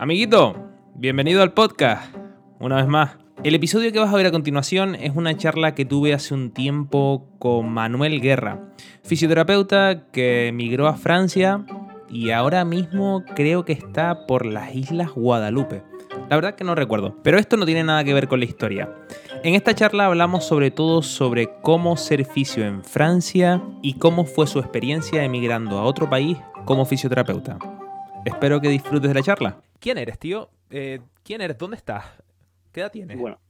Amiguito, bienvenido al podcast, una vez más. El episodio que vas a ver a continuación es una charla que tuve hace un tiempo con Manuel Guerra, fisioterapeuta que emigró a Francia y ahora mismo creo que está por las Islas Guadalupe. La verdad que no recuerdo, pero esto no tiene nada que ver con la historia. En esta charla hablamos sobre todo sobre cómo ser fisio en Francia y cómo fue su experiencia emigrando a otro país como fisioterapeuta. Espero que disfrutes de la charla. ¿Quién eres, tío? Eh, ¿Quién eres? ¿Dónde estás? ¿Qué edad tienes? Bueno,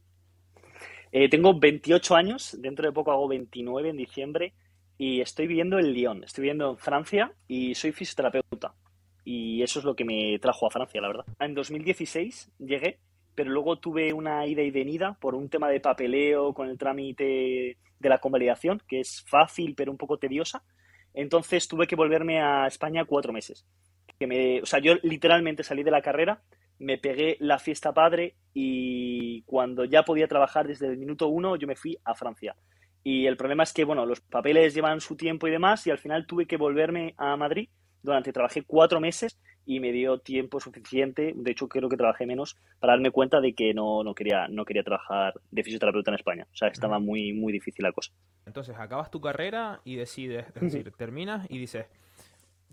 eh, tengo 28 años, dentro de poco hago 29 en diciembre y estoy viviendo en Lyon, estoy viviendo en Francia y soy fisioterapeuta. Y eso es lo que me trajo a Francia, la verdad. En 2016 llegué, pero luego tuve una ida y venida por un tema de papeleo con el trámite de la convalidación, que es fácil pero un poco tediosa. Entonces tuve que volverme a España cuatro meses que me, o sea, yo literalmente salí de la carrera, me pegué la fiesta padre y cuando ya podía trabajar desde el minuto uno, yo me fui a Francia. Y el problema es que, bueno, los papeles llevan su tiempo y demás, y al final tuve que volverme a Madrid, donde trabajé cuatro meses y me dio tiempo suficiente, de hecho creo que trabajé menos, para darme cuenta de que no, no, quería, no quería trabajar de fisioterapeuta en España. O sea, estaba muy, muy difícil la cosa. Entonces, acabas tu carrera y decides, es decir, terminas y dices,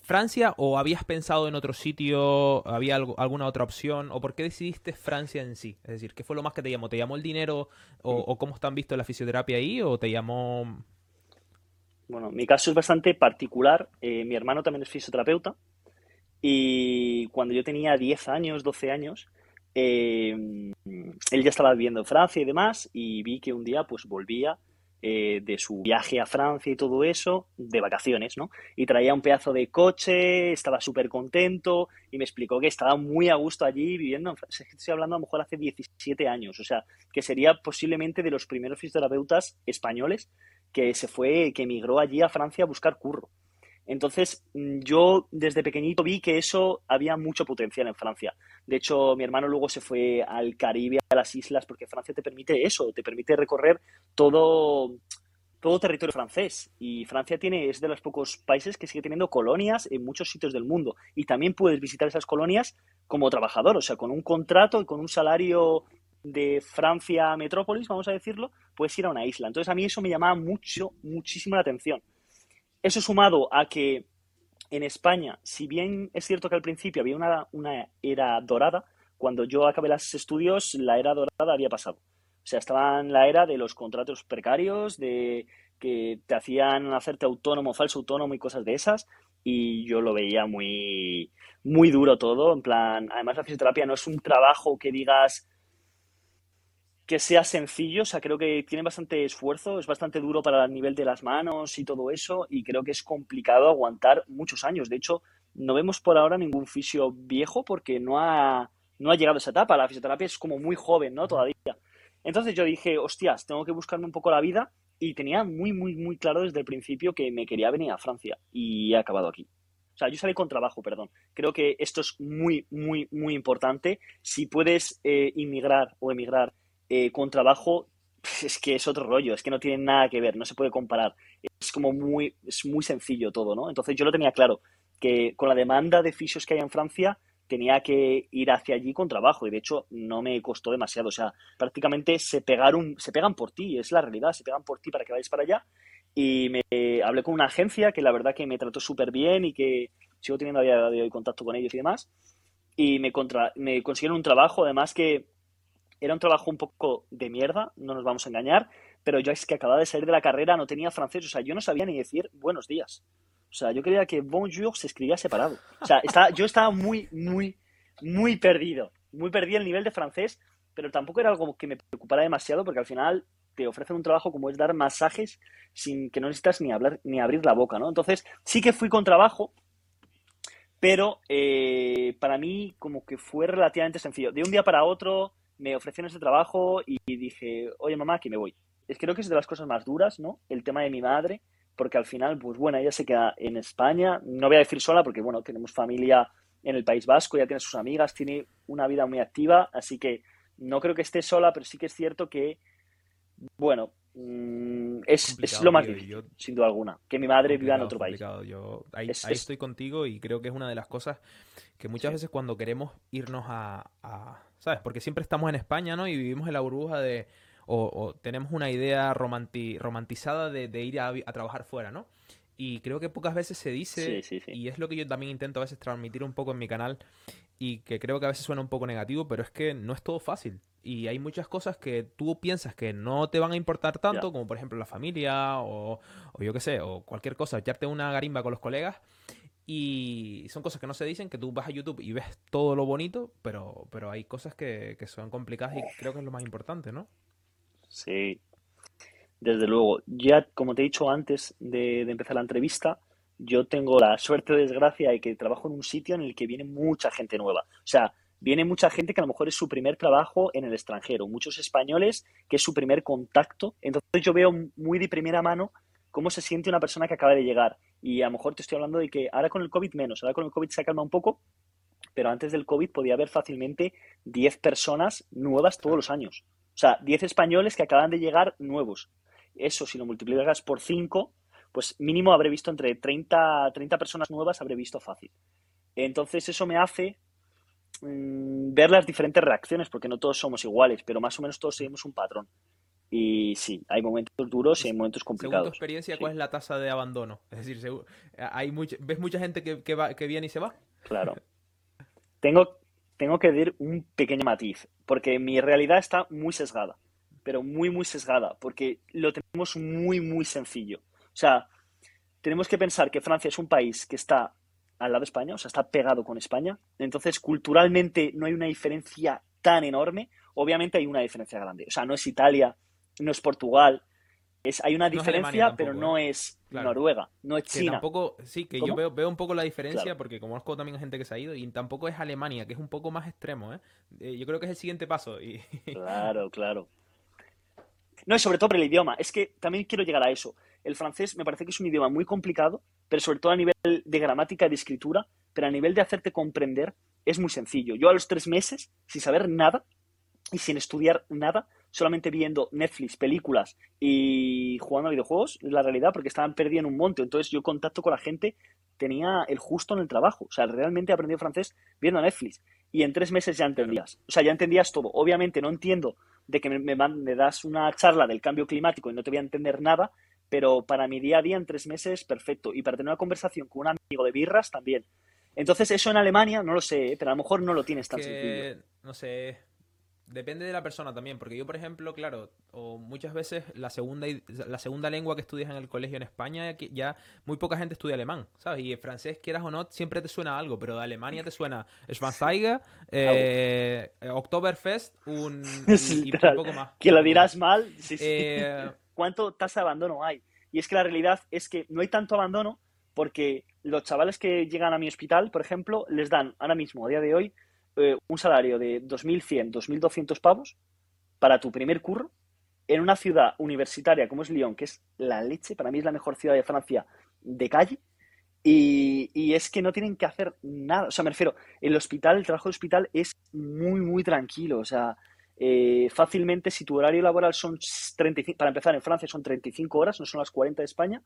Francia o habías pensado en otro sitio? ¿Había alguna otra opción? ¿O por qué decidiste Francia en sí? Es decir, ¿qué fue lo más que te llamó? ¿Te llamó el dinero o, cómo están visto la fisioterapia ahí? ¿O te llamó...? Bueno, mi caso es bastante particular. Eh, mi hermano también es fisioterapeuta y cuando yo tenía 10 años, 12 años, eh, él ya estaba viviendo en Francia y demás y vi que un día pues volvía eh, de su viaje a Francia y todo eso, de vacaciones, ¿no? Y traía un pedazo de coche, estaba súper contento y me explicó que estaba muy a gusto allí viviendo. Estoy hablando a lo mejor hace 17 años, o sea, que sería posiblemente de los primeros fisioterapeutas españoles que se fue, que emigró allí a Francia a buscar curro. Entonces, mm, yo desde pequeñito vi que eso había mucho potencial en Francia. De hecho, mi hermano luego se fue al Caribe, a las islas, porque Francia te permite eso, te permite recorrer todo, todo territorio francés. Y Francia tiene, es de los pocos países que sigue teniendo colonias en muchos sitios del mundo. Y también puedes visitar esas colonias como trabajador, o sea, con un contrato y con un salario de Francia Metrópolis, vamos a decirlo, puedes ir a una isla. Entonces, a mí eso me llamaba mucho, muchísimo la atención. Eso sumado a que en España, si bien es cierto que al principio había una, era dorada, cuando yo acabé los estudios, la era dorada había pasado. O sea, estaba en la era de los contratos precarios, de que te hacían hacerte autónomo, falso autónomo y cosas de esas. Y yo lo veía muy, muy duro todo. En plan, además la fisioterapia no es un trabajo que digas, que sea sencillo, o sea, creo que tiene bastante esfuerzo, es bastante duro para el nivel de las manos y todo eso, y creo que es complicado aguantar muchos años. De hecho, no vemos por ahora ningún fisio viejo porque no ha, no ha llegado a esa etapa. La fisioterapia es como muy joven, ¿no? Todavía. Entonces yo dije, hostias, tengo que buscarme un poco la vida y tenía muy, muy, muy claro desde el principio que me quería venir a Francia y he acabado aquí. O sea, yo salí con trabajo, perdón. Creo que esto es muy, muy, muy importante. Si puedes eh, inmigrar o emigrar eh, con trabajo es que es otro rollo, es que no tiene nada que ver, no se puede comparar. Es como muy, es muy sencillo todo, ¿no? Entonces yo lo tenía claro, que con la demanda de fisios que hay en Francia, tenía que ir hacia allí con trabajo y de hecho no me costó demasiado. O sea, prácticamente se pegaron, se pegan por ti, es la realidad, se pegan por ti para que vayas para allá. Y me hablé con una agencia que la verdad que me trató súper bien y que sigo teniendo a día de hoy contacto con ellos y demás. Y me, contra, me consiguieron un trabajo, además que era un trabajo un poco de mierda, no nos vamos a engañar, pero yo es que acababa de salir de la carrera, no tenía francés, o sea, yo no sabía ni decir buenos días. O sea, yo creía que bonjour se escribía separado. O sea, yo estaba muy, muy, muy perdido. Muy perdido el nivel de francés, pero tampoco era algo que me preocupara demasiado porque al final te ofrecen un trabajo como es dar masajes sin que no necesitas ni hablar ni abrir la boca, ¿no? Entonces, sí que fui con trabajo, pero eh, para mí como que fue relativamente sencillo. De un día para otro me ofrecieron ese trabajo y dije, oye mamá, que me voy. Es, creo que es de las cosas más duras, ¿no? El tema de mi madre, porque al final, pues bueno, ella se queda en España, no voy a decir sola porque, bueno, tenemos familia en el País Vasco, ya tiene sus amigas, tiene una vida muy activa, así que no creo que esté sola, pero sí que es cierto que, bueno, mm, es, lo más difícil, sin duda alguna, que mi madre viva en otro país. Yo ahí, estoy contigo y creo que es una de las cosas que muchas veces cuando queremos irnos a, ¿sabes? Porque siempre estamos en España, ¿no? Y vivimos en la burbuja de, o, tenemos una idea romantizada de, ir a, trabajar fuera, ¿no? Y creo que pocas veces se dice, y es lo que yo también intento a veces transmitir un poco en mi canal, y que creo que a veces suena un poco negativo, pero es que no es todo fácil. Y hay muchas cosas que tú piensas que no te van a importar tanto, como por ejemplo la familia, o, o yo qué sé, o cualquier cosa, echarte una garimba con los colegas, y son cosas que no se dicen, que tú vas a YouTube y ves todo lo bonito, pero, pero hay cosas que, son complicadas y creo que es lo más importante, ¿no? Sí, desde luego. Ya, como te he dicho antes de, empezar la entrevista, yo tengo la suerte o desgracia de que trabajo en un sitio en el que viene mucha gente nueva. O sea, viene mucha gente que a lo mejor es su primer trabajo en el extranjero, muchos españoles que es su primer contacto. Entonces yo veo muy de primera mano cómo se siente una persona que acaba de llegar. Y a lo mejor te estoy hablando de que ahora con el COVID menos, ahora con el COVID se calma un poco, pero antes del COVID podía haber fácilmente 10 personas nuevas todos los años. O sea, 10 españoles que acaban de llegar nuevos. Eso, si lo multiplicas por 5, pues mínimo habré visto entre 30, 30 personas nuevas, habré visto fácil. Entonces eso me hace mm, ver las diferentes reacciones, porque no todos somos iguales, pero más o menos todos seguimos un patrón. Y sí, hay momentos duros y hay momentos complicados. Según tu experiencia, ¿cuál es la tasa de abandono? Es decir, hay ¿ves mucha gente que, que, va, que viene y se va? Claro. Tengo, tengo que decir un pequeño matiz, porque mi realidad está muy sesgada, pero muy, muy sesgada, porque lo tenemos muy, muy sencillo. O sea, tenemos que pensar que Francia es un país que está al lado de España, o sea, está pegado con España. Entonces, culturalmente no hay una diferencia tan enorme. Obviamente hay una diferencia grande. O sea, no es Italia no es Portugal. Es, hay una diferencia, pero no ¿eh? es Noruega, no es China. tampoco, sí, que yo veo, veo, un poco la diferencia porque conozco también gente que se ha ido y tampoco es Alemania, que es un poco más extremo. ¿eh? eh yo creo que es el siguiente paso. Y... Claro, claro. No, y sobre todo por el idioma. Es que también quiero llegar a eso. El francés me parece que es un idioma muy complicado, pero sobre todo a nivel de gramática y de escritura, pero a nivel de hacerte comprender es muy sencillo. Yo a los tres meses, sin saber nada y sin estudiar nada, solamente viendo Netflix, películas y jugando a videojuegos, es la realidad, porque estaban perdiendo un monte. Entonces yo contacto con la gente, tenía el justo en el trabajo. O sea, realmente he aprendido francés viendo Netflix. Y en tres meses ya entendías. O sea, ya entendías todo. Obviamente no entiendo de que me, me, das una charla del cambio climático y no te voy a entender nada, pero para mi día a día en tres meses, perfecto. Y para tener una conversación con un amigo de birras, también. Entonces, eso en Alemania, no lo sé, ¿eh? pero a lo mejor no lo tienes tan sencillo. No sé, Depende de la persona también, porque yo, por ejemplo, claro, o muchas veces la segunda, la segunda lengua que estudias en el colegio en España, ya muy poca gente estudia alemán, ¿sabes? Y el francés, quieras o no, siempre te suena algo, pero de Alemania te suena Schwanzeiger, eh, Oktoberfest, un, y, un poco más. Que lo dirás mal, sí, sí. Eh, ¿Cuánto tasa de abandono hay? Y es que la realidad es que no hay tanto abandono porque los chavales que llegan a mi hospital, por ejemplo, les dan ahora mismo, a día de hoy, eh, un salario de 2.100, 2.200 pavos para tu primer curro en una ciudad universitaria como es Lyon, que es la leche, para mí es la mejor ciudad de Francia de calle, y, es que no tienen que hacer nada. O sea, me refiero, el hospital, el trabajo de hospital es muy, muy tranquilo. O sea, eh, fácilmente, si tu horario laboral son 35, para empezar en Francia son 35 horas, no son las 40 de España,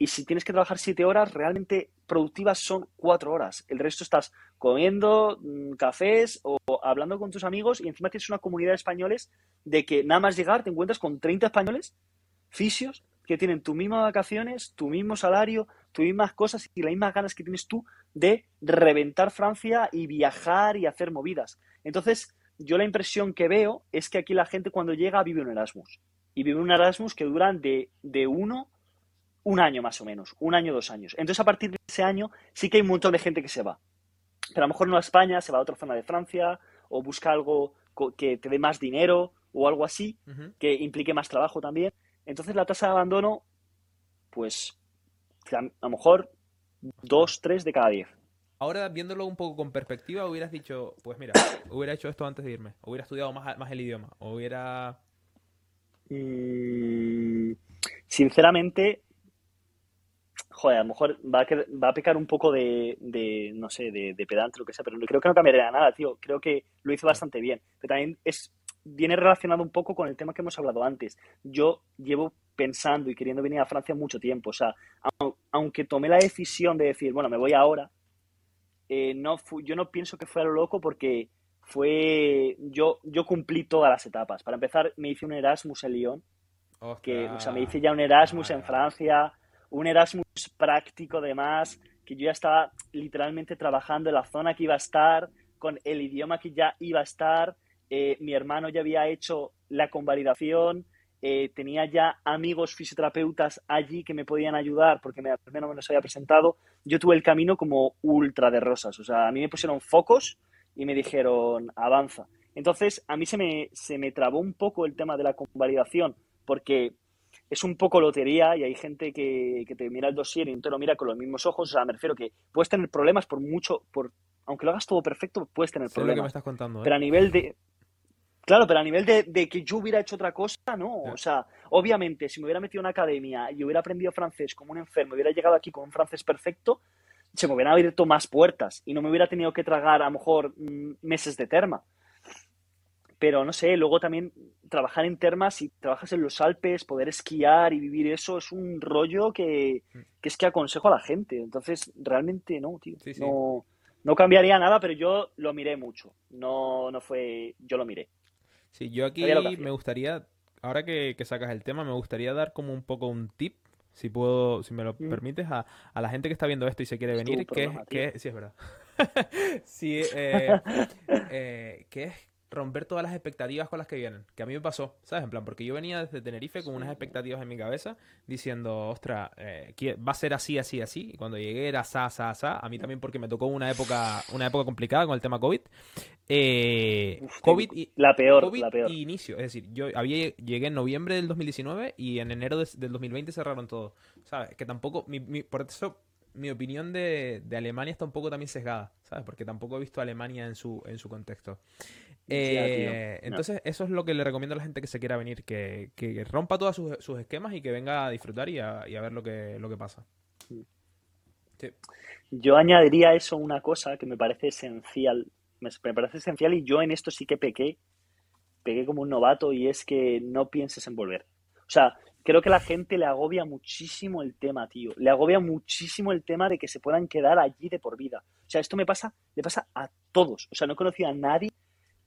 y si tienes que trabajar siete horas, realmente productivas son cuatro horas. El resto estás comiendo mm, cafés o hablando con tus amigos y encima tienes una comunidad de españoles de que nada más llegar te encuentras con 30 españoles fisios que tienen tus mismas vacaciones, tu mismo salario, tus mismas cosas y las mismas ganas que tienes tú de reventar Francia y viajar y hacer movidas. Entonces, yo la impresión que veo es que aquí la gente cuando llega vive un Erasmus. Y vive un Erasmus que duran de, de uno un año más o menos, un año, dos años. Entonces, a partir de ese año, sí que hay un montón de gente que se va. Pero a lo mejor no a España, se va a otra zona de Francia, o busca algo que te dé más dinero, o algo así, que implique más trabajo también. Entonces, la tasa de abandono, pues, a lo mejor dos, tres de cada diez. Ahora, viéndolo un poco con perspectiva, hubieras dicho, pues mira, hubiera hecho esto antes de irme, hubiera estudiado más, más el idioma, hubiera... Mm, sinceramente, joder, a lo mejor va a, va a pecar un poco de, de no sé, de, de pedante, lo que sea, pero creo que no cambiaría nada, tío. Creo que lo hizo bastante bien. Pero también es, viene relacionado un poco con el tema que hemos hablado antes. Yo llevo pensando y queriendo venir a Francia mucho tiempo. O sea, aunque tomé la decisión de decir, bueno, me voy ahora, eh, no yo no pienso que fue a lo loco porque fue yo yo cumplí todas las etapas. Para empezar, me hice un Erasmus en Lyon, que o sea, me hice ya un Erasmus en Francia, un Erasmus práctico además, que yo ya estaba literalmente trabajando en la zona que iba a estar, con el idioma que ya iba a estar. Eh, mi hermano ya había hecho la convalidación, eh, tenía ya amigos fisioterapeutas allí que me podían ayudar porque me, primero me los había presentado. Yo tuve el camino como ultra de rosas, o sea, a mí me pusieron focos y me dijeron avanza. Entonces, a mí se me, se me trabó un poco el tema de la convalidación porque es un poco lotería y hay gente que, que te mira el dossier y no te lo mira con los mismos ojos. O sea, me refiero que puedes tener problemas por mucho, por aunque lo hagas todo perfecto, puedes tener problemas. Lo que me estás contando, ¿eh? Pero a nivel de, Claro, pero a nivel de, que yo hubiera hecho otra cosa, no. O sea, obviamente, si me hubiera metido en una academia y hubiera aprendido francés como un enfermo, hubiera llegado aquí con un francés perfecto, se me hubieran abierto más puertas y no me hubiera tenido que tragar a lo mejor mm, meses de terma. Pero no sé, luego también trabajar en termas, si trabajas en los Alpes, poder esquiar y vivir eso es un rollo que, es que aconsejo a la gente. Entonces, realmente no, tío. No, no cambiaría nada, pero yo lo miré mucho. No, no fue. Yo lo miré. Sí, yo aquí me gustaría, ahora que, sacas el tema, me gustaría dar como un poco un tip, si puedo, si me lo mm. permites, a, la gente que está viendo esto y se quiere venir, que, que, sí, es verdad. sí, eh, eh, que es romper todas las expectativas con las que vienen. Que a mí me pasó, ¿sabes? En plan, porque yo venía desde Tenerife con unas expectativas en mi cabeza diciendo, ostras, eh, va a ser así, así, así. Y cuando llegué era sa, sa, sa. A mí también porque me tocó una época, una época complicada con el tema COVID. Eh, COVID y, la peor, COVID la peor. Y inicio. Es decir, yo había, llegué en noviembre del 2019 y en enero del 2020 cerraron todo. ¿Sabes? Que tampoco, por eso mi opinión de, de, Alemania está un poco también sesgada, ¿sabes? Porque tampoco he visto a Alemania en su, en su contexto. Eh, entonces, eso es lo que le recomiendo a la gente que se quiera venir, que, rompa todos sus, esquemas y que venga a disfrutar y a, ver lo que, lo que pasa. Yo añadiría a eso una cosa que me parece esencial, me, parece esencial y yo en esto sí que pequé, pequé como un novato y es que no pienses en volver. O sea, creo que la gente le agobia muchísimo el tema, tío. Le agobia muchísimo el tema de que se puedan quedar allí de por vida. O sea, esto me pasa, le pasa a todos. O sea, no he conocido a nadie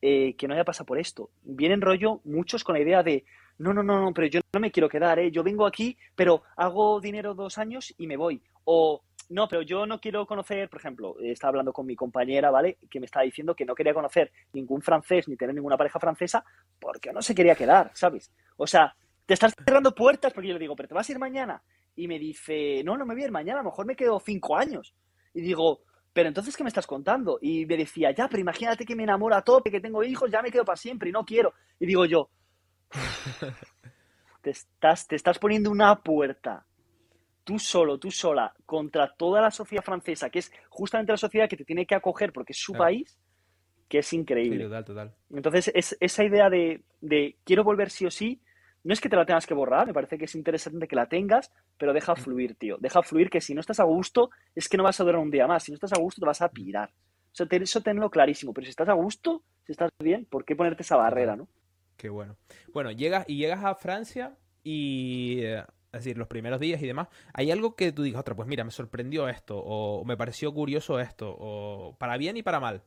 eh, que no haya pasado por esto. Vienen rollo muchos con la idea de, no, no, no, no, pero yo no me quiero quedar, ¿eh? yo vengo aquí, pero hago dinero dos años y me voy. O, no, pero yo no quiero conocer, por ejemplo, estaba hablando con mi compañera, ¿vale? Que me estaba diciendo que no quería conocer ningún francés ni tener ninguna pareja francesa porque no se quería quedar, ¿sabes? O sea, te estás cerrando puertas porque yo le digo, pero te vas a ir mañana. Y me dice, no, no me voy a ir mañana, a lo mejor me quedo cinco años. Y digo, pero entonces, ¿qué me estás contando? Y me decía, ya, pero imagínate que me enamoro a tope, que tengo hijos, ya me quedo para siempre y no quiero. Y digo yo, te estás, te estás poniendo una puerta, tú solo, tú sola, contra toda la sociedad francesa, que es justamente la sociedad que te tiene que acoger porque es su país, que es increíble. total, total. Entonces, es, esa idea de, de quiero volver sí o sí, no es que te la tengas que borrar, me parece que es interesante que la tengas, pero deja fluir, tío. Deja fluir que si no estás a gusto, es que no vas a durar un día más. Si no estás a gusto, te vas a pirar. Eso, eso tenlo clarísimo. Pero si estás a gusto, si estás bien, ¿por qué ponerte esa barrera, no? Qué bueno. Bueno, llegas y llegas a Francia y... Es decir, los primeros días y demás, ¿hay algo que tú digas, otra, pues mira, me sorprendió esto, o me pareció curioso esto, o para bien y para mal?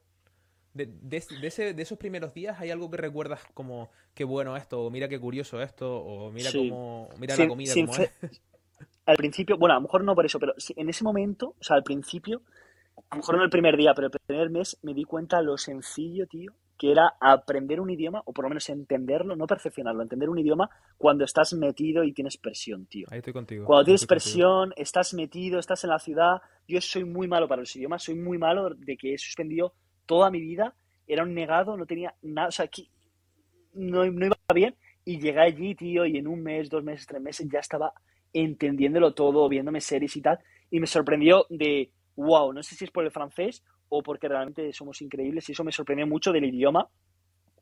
De, ese, de, esos primeros días hay algo que recuerdas como qué bueno esto, o mira qué curioso esto, o mira cómo, mira la comida como es. Al principio, bueno, a lo mejor no por eso, pero en ese momento, o sea, al principio, a lo mejor no el primer día, pero el primer mes me di cuenta lo sencillo, tío, que era aprender un idioma, o por lo menos entenderlo, no perfeccionarlo, entender un idioma cuando estás metido y tienes presión, tío. Ahí estoy contigo. Cuando tienes presión, estás metido, estás en la ciudad. Yo soy muy malo para los idiomas, soy muy malo de que he suspendido toda mi vida era un negado, no tenía nada, o sea, aquí no, iba bien y llegué allí, tío, y en un mes, dos meses, tres meses ya estaba entendiéndolo todo, viéndome series y tal, y me sorprendió de, wow, no sé si es por el francés o porque realmente somos increíbles, y eso me sorprendió mucho del idioma,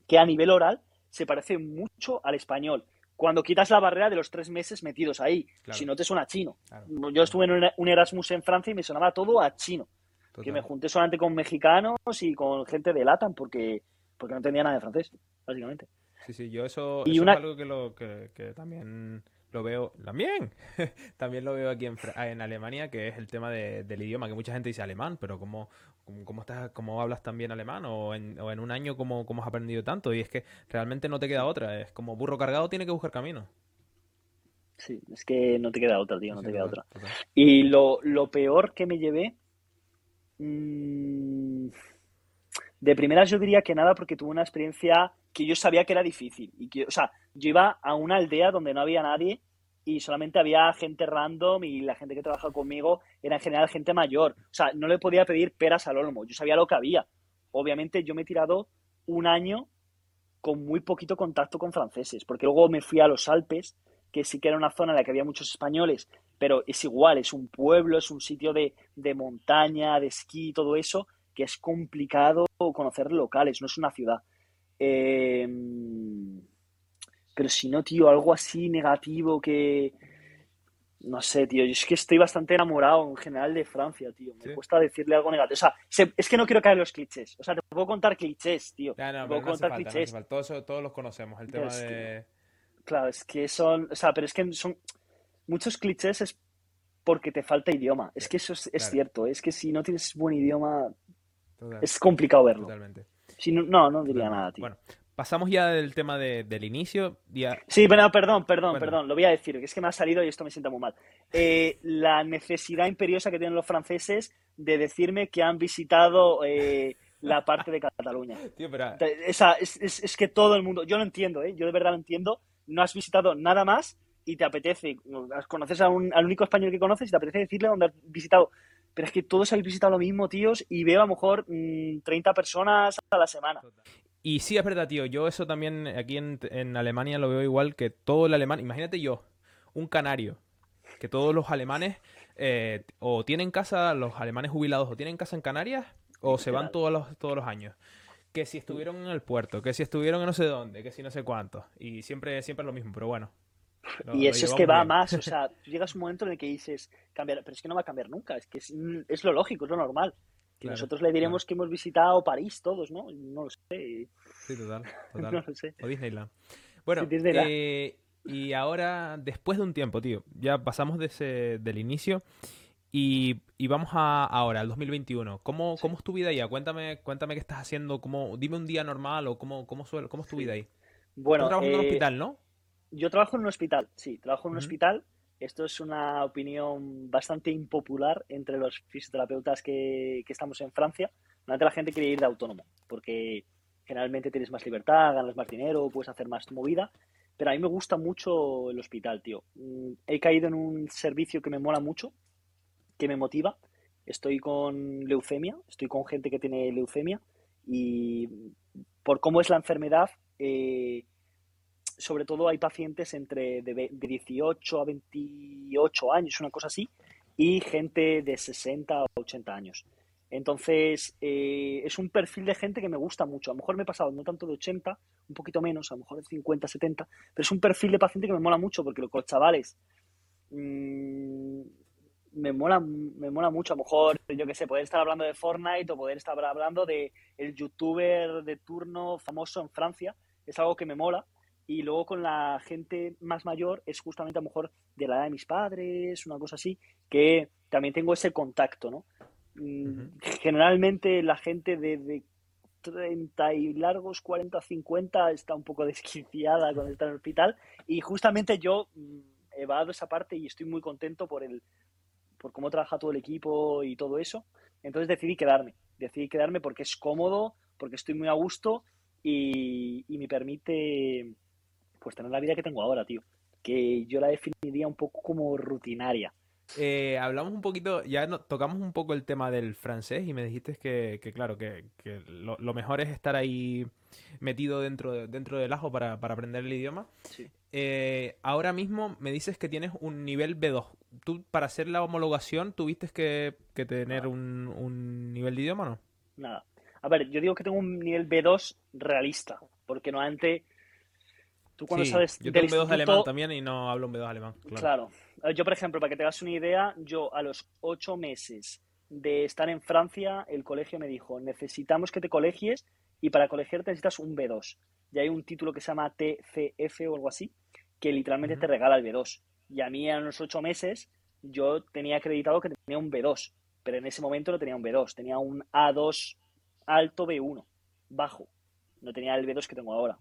que a nivel oral se parece mucho al español. Cuando quitas la barrera de los tres meses metidos ahí, si no te suena chino. Yo estuve en un Erasmus en Francia y me sonaba todo a chino. Que me junté solamente con mexicanos y con gente de LATAM porque, porque no entendía nada de francés, básicamente. Sí, sí, yo eso, es algo que, lo, que, también lo veo, también, también lo veo aquí en, en Alemania, que es el tema del idioma, que mucha gente dice alemán, pero ¿cómo, cómo, estás, cómo hablas también alemán? O en, o en un año, ¿cómo, ¿cómo has aprendido tanto? Y es que realmente no te queda otra, es como burro cargado tiene que buscar camino. Sí, es que no te queda otra, tío, no te queda otra. Y lo, peor que me llevé... Mmm, de primeras yo diría que nada porque tuve una experiencia que yo sabía que era difícil. Y que, o sea, yo iba a una aldea donde no había nadie y solamente había gente random y la gente que trabajaba conmigo era en general gente mayor. O sea, no le podía pedir peras al olmo, yo sabía lo que había. Obviamente yo me he tirado un año con muy poquito contacto con franceses, porque luego me fui a los Alpes, que sí que era una zona en la que había muchos españoles, pero es igual, es un pueblo, es un sitio de, de montaña, de esquí, todo eso, que es complicado conocer locales, no es una ciudad. Em, pero si no, tío, algo así negativo que... No sé, tío, yo es que estoy bastante enamorado en general de Francia, tío. Me cuesta decirle algo negativo. O sea, es que no quiero caer en los clichés. O sea, te puedo contar clichés, tío. te puedo contar clichés. Todos, todos, los conocemos, el tema de... claro, es que son... O sea, pero es que son... Muchos clichés es porque te falta idioma. Es que eso es, cierto. Es que si no tienes buen idioma, es complicado verlo. Totalmente. Si no, no, no diría nada, tío. Bueno, pasamos ya del tema del inicio. Sí, pero perdón, perdón, perdón, lo voy a decir, que es que me ha salido y esto me sienta muy mal. Eh, la necesidad imperiosa que tienen los franceses de decirme que han visitado eh, la parte de Cataluña. Tío, pero... Esa, es, es, que todo el mundo, yo lo entiendo, ¿eh? yo de verdad lo entiendo, no has visitado nada más y te apetece, conoces a un, al único español que conoces y te apetece decirle dónde has visitado pero es que todos habéis visitado lo mismo, tíos, y veo a lo mejor 30 mm, personas a la semana. Y sí, es verdad, tío. Yo eso también aquí en, Alemania lo veo igual que todo el alemán. Imagínate yo, un canario, que todos los alemanes eh, o tienen casa, los alemanes jubilados, o tienen casa en Canarias, o se van todos los, todos los años. Que si estuvieron en el puerto, que si estuvieron en no sé dónde, que si no sé cuánto. Y siempre, siempre es lo mismo, pero bueno y eso es que va más, o sea, tú llegas un momento en el que dices, cambiar, pero es que no va a cambiar nunca, es que es, lo lógico, es lo normal. Y nosotros le diremos que hemos visitado París todos, ¿no? No lo sé. Sí, total, total. no lo sé. O Disneyland. Bueno, Eh, y ahora, después de un tiempo, tío, ya pasamos de ese, del inicio y, y vamos a ahora, al 2021. ¿Cómo, ¿Cómo es tu vida ya? Cuéntame, cuéntame qué estás haciendo, cómo, dime un día normal o cómo, cómo, cómo es tu vida ahí. Bueno, Estás trabajando en un eh, hospital, ¿no? Yo trabajo en un hospital, sí, trabajo en un hospital. Esto es una opinión bastante impopular entre los fisioterapeutas que, estamos en Francia. Normalmente la gente quiere ir de autónomo, porque generalmente tienes más libertad, ganas más dinero, puedes hacer más tu movida. Pero a mí me gusta mucho el hospital, tío. Mm, he caído en un servicio que me mola mucho, que me motiva. Estoy con leucemia, estoy con gente que tiene leucemia y por cómo es la enfermedad, eh, sobre todo hay pacientes entre de, 18 a 28 años, una cosa así, y gente de 60 a 80 años. Entonces, eh, es un perfil de gente que me gusta mucho. A lo mejor me he pasado no tanto de 80, un poquito menos, a lo mejor de 50, 70, pero es un perfil de paciente que me mola mucho porque los chavales mmm, me mola, me mola mucho. A lo mejor, yo qué sé, poder estar hablando de Fortnite o poder estar hablando de el youtuber de turno famoso en Francia. Es algo que me mola y luego con la gente más mayor es justamente a lo mejor de la edad de mis padres, una cosa así, que también tengo ese contacto, ¿no? Mm, generalmente la gente de, 30 y largos, 40, 50 está un poco desquiciada cuando está en el hospital y justamente yo mm, he dado esa parte y estoy muy contento por el por cómo trabaja todo el equipo y todo eso. Entonces decidí quedarme, decidí quedarme porque es cómodo, porque estoy muy a gusto y, y me permite pues tener la vida que tengo ahora, tío. Que yo la definiría un poco como rutinaria. Eh, hablamos un poquito, ya tocamos un poco el tema del francés y me dijiste que, claro, que, lo, mejor es estar ahí metido dentro, dentro del ajo para, aprender el idioma. Eh, ahora mismo me dices que tienes un nivel B2. ¿Tú para hacer la homologación tuviste que, tener un, un, nivel de idioma o no? Nada. A ver, yo digo que tengo un nivel B2 realista, porque no antes Tú cuando sabes yo tengo un B2 de alemán también y no hablo un B2 alemán. Claro. Yo, por ejemplo, para que te hagas una idea, yo a los ocho meses de estar en Francia, el colegio me dijo, necesitamos que te colegies y para colegiarte necesitas un B2. Y hay un título que se llama TCF o algo así, que literalmente te regala el B2. Y a mí en los ocho meses yo tenía acreditado que tenía un B2, pero en ese momento no tenía un B2, tenía un A2 alto B1, bajo. No tenía el B2 que tengo ahora.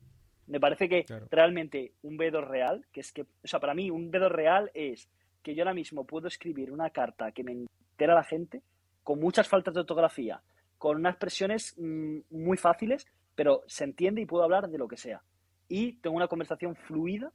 Me parece que realmente un B2 real, que es que, o sea, para mí un B2 real es que yo ahora mismo puedo escribir una carta que me entera la gente con muchas faltas de ortografía, con unas expresiones mm, muy fáciles, pero se entiende y puedo hablar de lo que sea. Y tengo una conversación fluida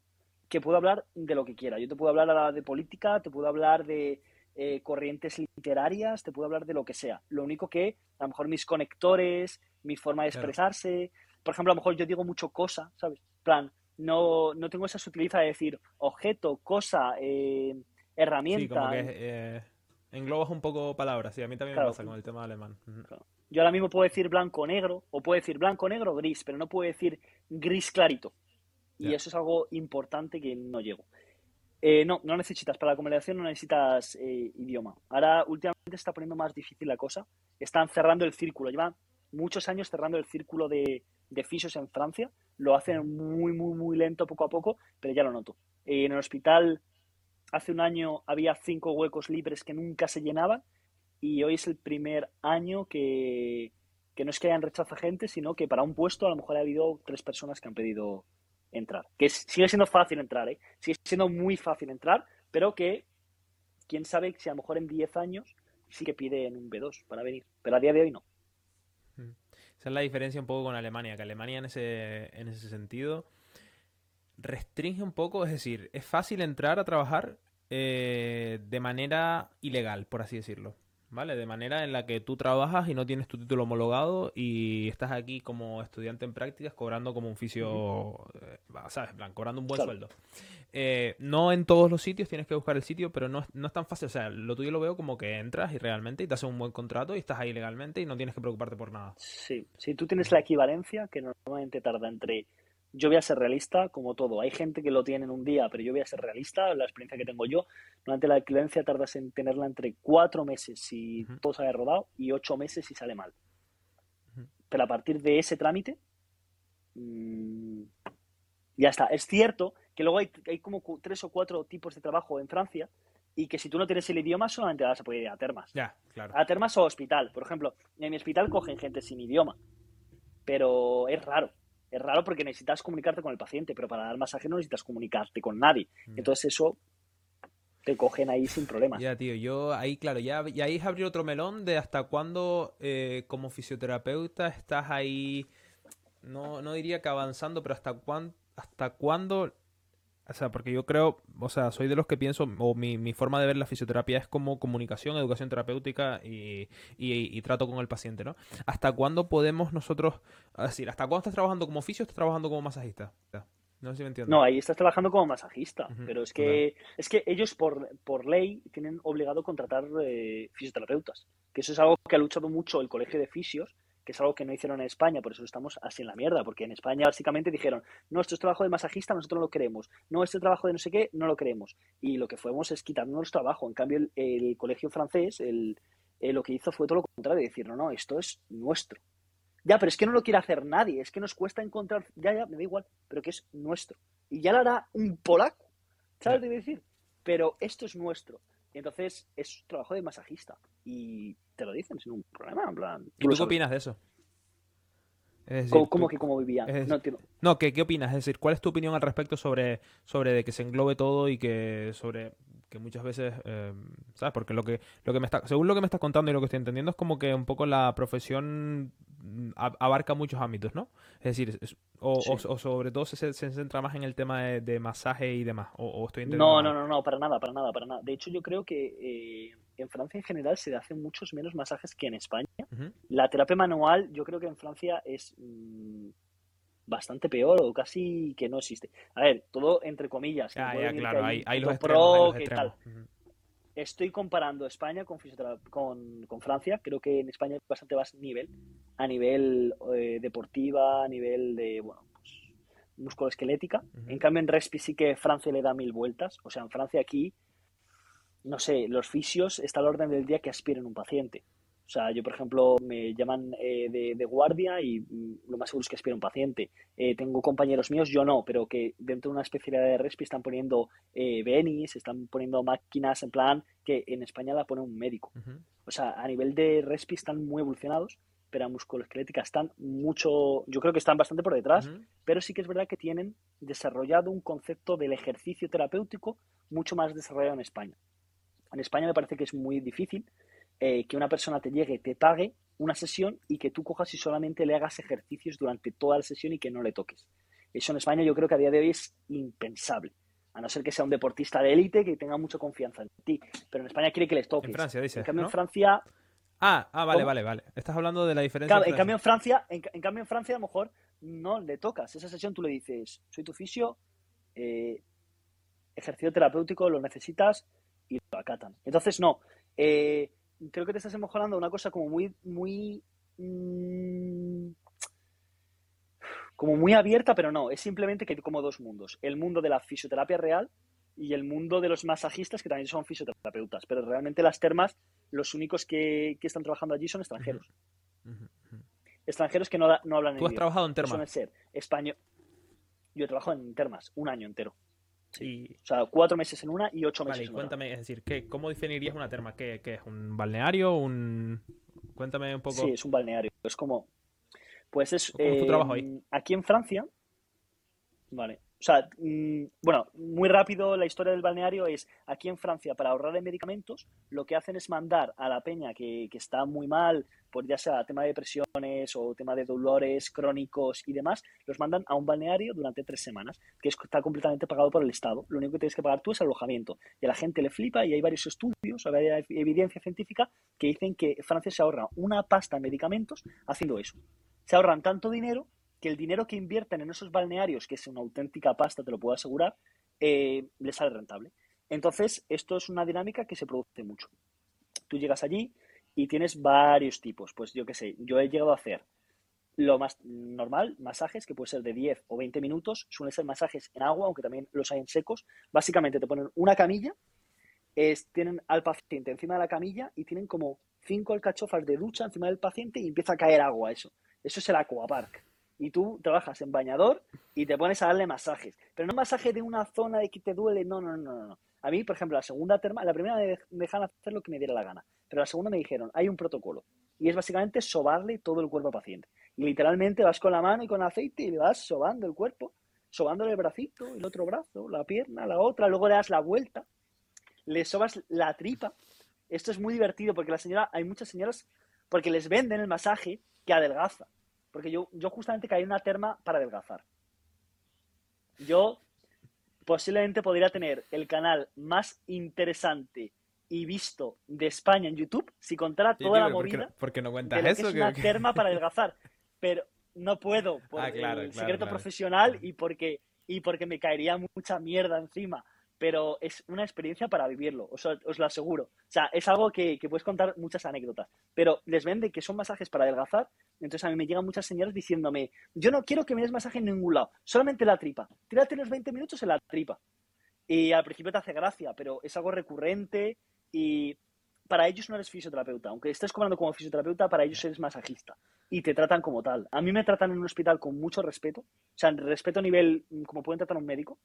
que puedo hablar de lo que quiera. Yo te puedo hablar de política, te puedo hablar de eh, corrientes literarias, te puedo hablar de lo que sea. Lo único que a lo mejor mis conectores, mi forma de expresarse, por ejemplo, a lo mejor yo digo mucho cosa, ¿sabes? plan, no, no tengo esa sutileza de decir objeto, cosa, eh, herramienta. Sí, como que eh, englobas un poco palabras, sí, a mí también me pasa con el tema alemán. Yo ahora mismo puedo decir blanco-negro, o puedo decir blanco-negro-gris, pero no puedo decir gris clarito. Y eso es algo importante que no llego. Eh, no, no necesitas, para la comunicación no necesitas eh, idioma. Ahora últimamente está poniendo más difícil la cosa. Están cerrando el círculo, llevan muchos años cerrando el círculo de, de fisios en Francia. Lo hacen muy, muy, muy lento, poco a poco, pero ya lo noto. Eh, en el hospital hace un año había cinco huecos libres que nunca se llenaban y hoy es el primer año que, que no es que hayan rechazado gente, sino que para un puesto a lo mejor ha habido tres personas que han pedido entrar. Que sigue siendo fácil entrar, ¿eh? Sigue siendo muy fácil entrar, pero que quién sabe si a lo mejor en 10 años sí que piden un B2 para venir. Pero a día de hoy no. Mm. Esa es la diferencia un poco con Alemania, que Alemania en ese, en ese sentido restringe un poco, es decir, es fácil entrar a trabajar eh, de manera ilegal, por así decirlo. ¿vale? De manera en la que tú trabajas y no tienes tu título homologado y estás aquí como estudiante en prácticas cobrando como un fisio, eh, ¿sabes? plan, cobrando un buen sueldo. Eh, no en todos los sitios tienes que buscar el sitio, pero no, no es tan fácil. O sea, lo tuyo lo veo como que entras y realmente y te hacen un buen contrato y estás ahí legalmente y no tienes que preocuparte por nada. Sí, si tú tienes la equivalencia, que normalmente tarda entre yo voy a ser realista como todo. Hay gente que lo tiene en un día, pero yo voy a ser realista. La experiencia que tengo yo, durante la equivalencia tardas en tenerla entre cuatro meses si todo sale rodado y ocho meses si sale mal. Pero a partir de ese trámite, mm, ya está. Es cierto que luego hay, hay, como tres o cuatro tipos de trabajo en Francia y que si tú no tienes el idioma solamente vas a poder ir a termas. Ya, claro. A termas o hospital. Por ejemplo, en mi hospital cogen gente sin idioma, pero es raro es raro porque necesitas comunicarte con el paciente, pero para dar masaje no necesitas comunicarte con nadie. Mm. Entonces eso te cogen ahí sin problemas. Ya, tío, yo ahí, claro, ya, ya ahí es abrir otro melón de hasta cuándo eh, como fisioterapeuta estás ahí, no, no diría que avanzando, pero hasta, cuán, hasta cuándo o sea, porque yo creo, o sea, soy de los que pienso, o mi, mi forma de ver la fisioterapia es como comunicación, educación terapéutica y, y, trato con el paciente, ¿no? ¿Hasta cuándo podemos nosotros, es decir, hasta cuándo estás trabajando como fisio o estás trabajando como masajista? No sé si me entiendes. No, ahí estás trabajando como masajista, pero es que, es que ellos por, por ley tienen obligado contratar eh, fisioterapeutas, que eso es algo que ha luchado mucho el colegio de fisios, que es algo que no hicieron en España, por eso estamos así en la mierda, porque en España básicamente dijeron, no, esto es trabajo de masajista, nosotros no lo queremos, no, este trabajo de no sé qué, no lo queremos. Y lo que fuimos es quitarnos trabajo. En cambio, el, colegio francés, el, eh, lo que hizo fue todo lo contrario, decir, no, no, esto es nuestro. Ya, pero es que no lo quiere hacer nadie, es que nos cuesta encontrar, ya, ya, me da igual, pero que es nuestro. Y ya lo hará un polaco, ¿sabes lo que decir? Pero esto es nuestro. Y entonces es trabajo de masajista. Y te lo dicen sin un problema. En plan, ¿Y tú qué opinas de eso? ¿Cómo, que cómo vivían? no, no ¿qué, ¿qué, opinas? Es decir, ¿cuál es tu opinión al respecto sobre, sobre de que se englobe todo y que sobre que muchas veces, eh, ¿sabes? Porque lo que, lo que me está, según lo que me estás contando y lo que estoy entendiendo es como que un poco la profesión abarca muchos ámbitos, ¿no? Es decir, o, sobre todo se, centra más en el tema de, masaje y demás, o, estoy entendiendo. No, no, no, no, para nada, para nada, para nada. De hecho, yo creo que eh, en Francia en general se hacen muchos menos masajes que en España. La terapia manual, yo creo que en Francia es mm, bastante peor o casi que no existe. A ver, todo entre comillas. Ah, ya, claro, hay, los extremos, Tal. Estoy comparando España con, con, con, Francia. Creo que en España hay bastante más nivel. A nivel eh, deportiva, a nivel de, bueno, pues, musculoesquelética. En cambio, en Respi sí que Francia le da mil vueltas. O sea, en Francia aquí no sé, los fisios está al orden del día que aspiren un paciente. O sea, yo, por ejemplo, me llaman eh, de, guardia y mm, lo más seguro es que aspire un paciente. Eh, tengo compañeros míos, yo no, pero que dentro de una especialidad de RESPI están poniendo eh, benis, están poniendo máquinas en plan que en España la pone un médico. O sea, a nivel de RESPI están muy evolucionados, pero a musculoesquelética están mucho, yo creo que están bastante por detrás, pero sí que es verdad que tienen desarrollado un concepto del ejercicio terapéutico mucho más desarrollado en España. En España me parece que es muy difícil eh, que una persona te llegue, te pague una sesión y que tú cojas y solamente le hagas ejercicios durante toda la sesión y que no le toques. Eso en España yo creo que a día de hoy es impensable. A no ser que sea un deportista de élite que tenga mucha confianza en ti. Pero en España quiere que les toques. En Francia, dice. En cambio, en Francia. Ah, ah vale, vale, vale. Estás hablando de la diferencia. en, cambio, en Francia, en, cambio, en Francia, a lo mejor no le tocas. Esa sesión tú le dices, soy tu fisio, eh, ejercicio terapéutico, lo necesitas y lo acatan. Entonces, no. Eh, creo que te estás mejorando una cosa como muy, muy, mm, como muy abierta, pero no, es simplemente que hay como dos mundos. El mundo de la fisioterapia real y el mundo de los masajistas, que también son fisioterapeutas. Pero realmente las termas, los únicos que, están trabajando allí son extranjeros. Extranjeros que no, no hablan ¿Tú has trabajado en termas? ser español. Yo he trabajado en termas un año entero. Sí. O sea, cuatro meses en una y ocho meses vale, cuéntame, es decir, ¿qué, ¿cómo definirías una terma? ¿Qué, ¿Qué, es? ¿Un balneario? Un... Cuéntame un poco. Sí, es un balneario. Es como. Pues es. ¿Cómo es tu trabajo ahí? Eh, aquí en Francia. Vale. O sea, mm, bueno, muy rápido la historia del balneario es aquí en Francia, para ahorrar en medicamentos, lo que hacen es mandar a la peña que, que está muy mal, por ya sea tema de depresiones o tema de dolores crónicos y demás, los mandan a un balneario durante tres semanas, que está completamente pagado por el Estado. Lo único que tienes que pagar tú es alojamiento. Y a la gente le flipa y hay varios estudios, hay evidencia científica que dicen que Francia se ahorra una pasta en medicamentos haciendo eso. Se ahorran tanto dinero que el dinero que invierten en esos balnearios, que es una auténtica pasta, te lo puedo asegurar, eh, les sale rentable. Entonces, esto es una dinámica que se produce mucho. Tú llegas allí y tienes varios tipos. Pues yo qué sé, yo he llegado a hacer lo más normal, masajes, que puede ser de 10 o 20 minutos, suelen ser masajes en agua, aunque también los hay en secos. Básicamente te ponen una camilla, tienen al paciente encima de la camilla y tienen como cinco alcachofas de ducha encima del paciente y empieza a caer agua, eso. Eso es el aquapark y tú trabajas en bañador y te pones a darle masajes. Pero no masaje de una zona de que te duele, no, no, no, no. A mí, por ejemplo, la segunda terma, la primera me dejan hacer lo que me diera la gana, pero la segunda me dijeron, hay un protocolo y es básicamente sobarle todo el cuerpo al paciente. Y literalmente vas con la mano y con aceite y le vas sobando el cuerpo, sobándole el bracito, el otro brazo, la pierna, la otra, luego le das la vuelta, le sobas la tripa. Esto es muy divertido porque la señora, hay muchas señoras, porque les venden el masaje que adelgaza. Porque yo, yo justamente caí en una terma para adelgazar. Yo posiblemente podría tener el canal más interesante y visto de España en YouTube si contara toda la movida. porque no cuentas de eso? Que es una terma para adelgazar. Pero no puedo por ah, el secreto profesional y porque, y porque me caería mucha mierda encima pero es una experiencia para vivirlo, os, os lo aseguro. O sea, es algo que, puedes contar muchas anécdotas, pero les vende que son masajes para adelgazar, entonces a mí me llegan muchas señales diciéndome, yo no quiero que me des masaje en ningún lado, solamente la tripa, tírate los 20 minutos en la tripa. Y al principio te hace gracia, pero es algo recurrente y para ellos no eres fisioterapeuta, aunque estés cobrando como fisioterapeuta, para ellos eres masajista y te tratan como tal. A mí me tratan en un hospital con mucho respeto, o sea, respeto a nivel como pueden tratar un médico,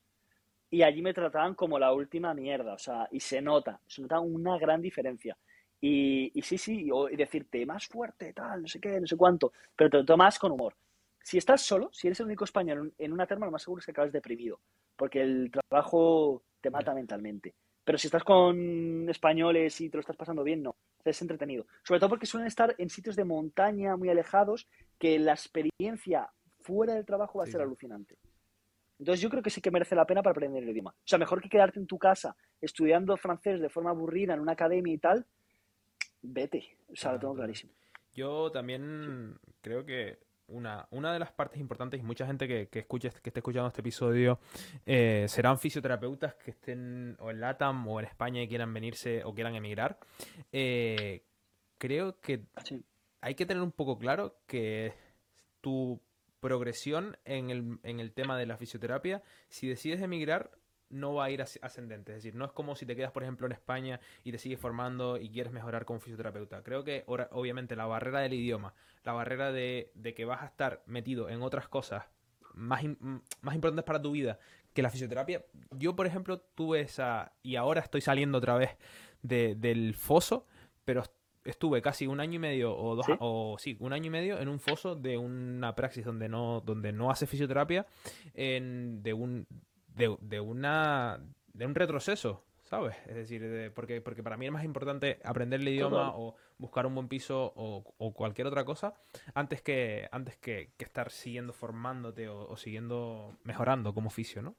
y allí me trataban como la última mierda, o sea, y se nota, se nota una gran diferencia. Y, y sí, sí, y decirte más fuerte, tal, no sé qué, no sé cuánto, pero te lo tomas con humor. Si estás solo, si eres el único español en una terma, lo más seguro es que acabes deprimido, porque el trabajo te mata mentalmente. Pero si estás con españoles y te lo estás pasando bien, no, es entretenido. Sobre todo porque suelen estar en sitios de montaña muy alejados, que la experiencia fuera del trabajo va a ser alucinante. Entonces yo creo que sí que merece la pena para aprender el idioma. O sea, mejor que quedarte en tu casa estudiando francés de forma aburrida en una academia y tal, vete. O sea, lo tengo clarísimo. Yo también creo que una, una de las partes importantes y mucha gente que, que escuche, que esté escuchando este episodio eh, serán fisioterapeutas que estén o en LATAM o en España y quieran venirse o quieran emigrar. Eh, creo que hay que tener un poco claro que tu progresión en el, en el tema de la fisioterapia, si decides emigrar, no va a ir ascendente. Es decir, no es como si te quedas, por ejemplo, en España y te sigues formando y quieres mejorar como fisioterapeuta. Creo que, obviamente, la barrera del idioma, la barrera de, que vas a estar metido en otras cosas más, más importantes para tu vida que la fisioterapia. Yo, por ejemplo, tuve esa. Y ahora estoy saliendo otra vez del foso, pero estuve casi un año y medio o dos o sí un año y medio en un foso de una praxis donde no donde no hace fisioterapia en, de un de, una de un retroceso sabes es decir porque porque para mí es más importante aprender el idioma o buscar un buen piso o, cualquier otra cosa antes que antes que, estar siguiendo formándote o, siguiendo mejorando como oficio no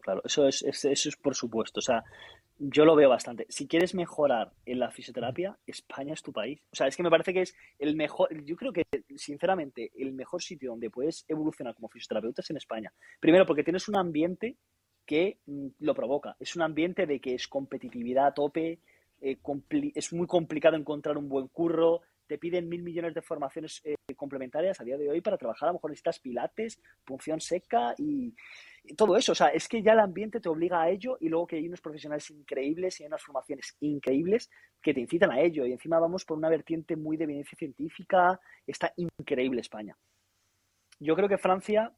claro eso es, eso es por supuesto o sea yo lo veo bastante. Si quieres mejorar en la fisioterapia, España es tu país. O sea, es que me parece que es el mejor, yo creo que, sinceramente, el mejor sitio donde puedes evolucionar como fisioterapeuta es en España. Primero, porque tienes un ambiente que mm, lo provoca. Es un ambiente de que es competitividad a tope, eh, es muy complicado encontrar un buen curro, te piden mil millones de formaciones eh, complementarias a día de hoy para trabajar. A lo mejor necesitas pilates, punción seca y, todo eso. O sea, es que ya el ambiente te obliga a ello y luego que hay unos profesionales increíbles y hay unas formaciones increíbles que te incitan a ello. Y encima vamos por una vertiente muy de evidencia científica. Está increíble España. Yo creo que Francia,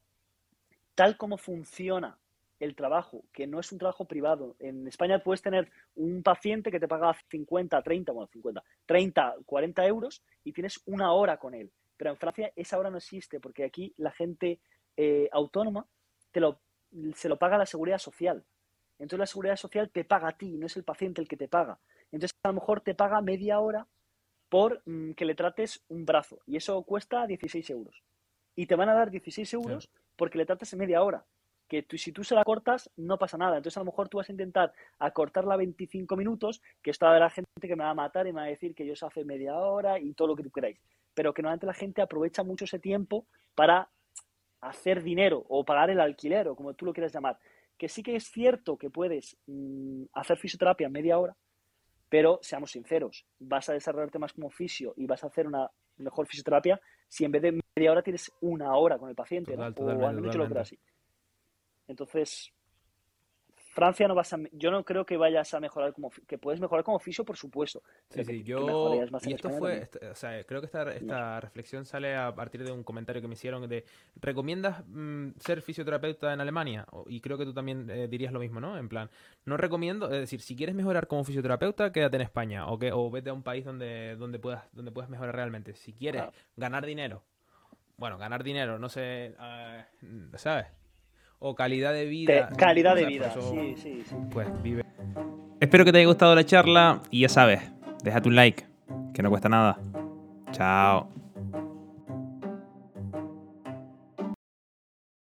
tal como funciona el trabajo, que no es un trabajo privado. En España puedes tener un paciente que te paga 50, 30, bueno, 50, 30, 40 euros y tienes una hora con él. Pero en Francia esa hora no existe porque aquí la gente eh, autónoma te lo, se lo paga la seguridad social. Entonces la seguridad social te paga a ti, no es el paciente el que te paga. Entonces a lo mejor te paga media hora por mm, que le trates un brazo y eso cuesta 16 euros. Y te van a dar 16 euros porque le trates media hora que si tú se la cortas no pasa nada. Entonces a lo mejor tú vas a intentar acortarla 25 minutos, que esto va a haber gente que me va a matar y me va a decir que yo se hace media hora y todo lo que tú queráis. Pero que normalmente la gente aprovecha mucho ese tiempo para hacer dinero o pagar el alquiler o como tú lo quieras llamar. Que sí que es cierto que puedes mm, hacer fisioterapia en media hora, pero seamos sinceros, vas a desarrollarte más como fisio y vas a hacer una mejor fisioterapia si en vez de media hora tienes una hora con el paciente. ¿no? o menos yo lo creo así. Entonces, Francia no vas a, yo no creo que vayas a mejorar como que puedes mejorar como oficio por supuesto sí sí yo y esto fue o sea creo que esta, esta reflexión sale a partir de un comentario que me hicieron de recomiendas mm, ser fisioterapeuta en Alemania y creo que tú también eh, dirías lo mismo no en plan no recomiendo es decir si quieres mejorar como fisioterapeuta quédate en España o que o vete a un país donde donde puedas donde puedas mejorar realmente. Si quieres ganar dinero bueno ganar dinero no sé uh, sabes o calidad de vida. calidad de vida, sí, sí, sí. Pues vive. Espero que te haya gustado la charla y ya sabes, déjate un like, que no cuesta nada. Chao.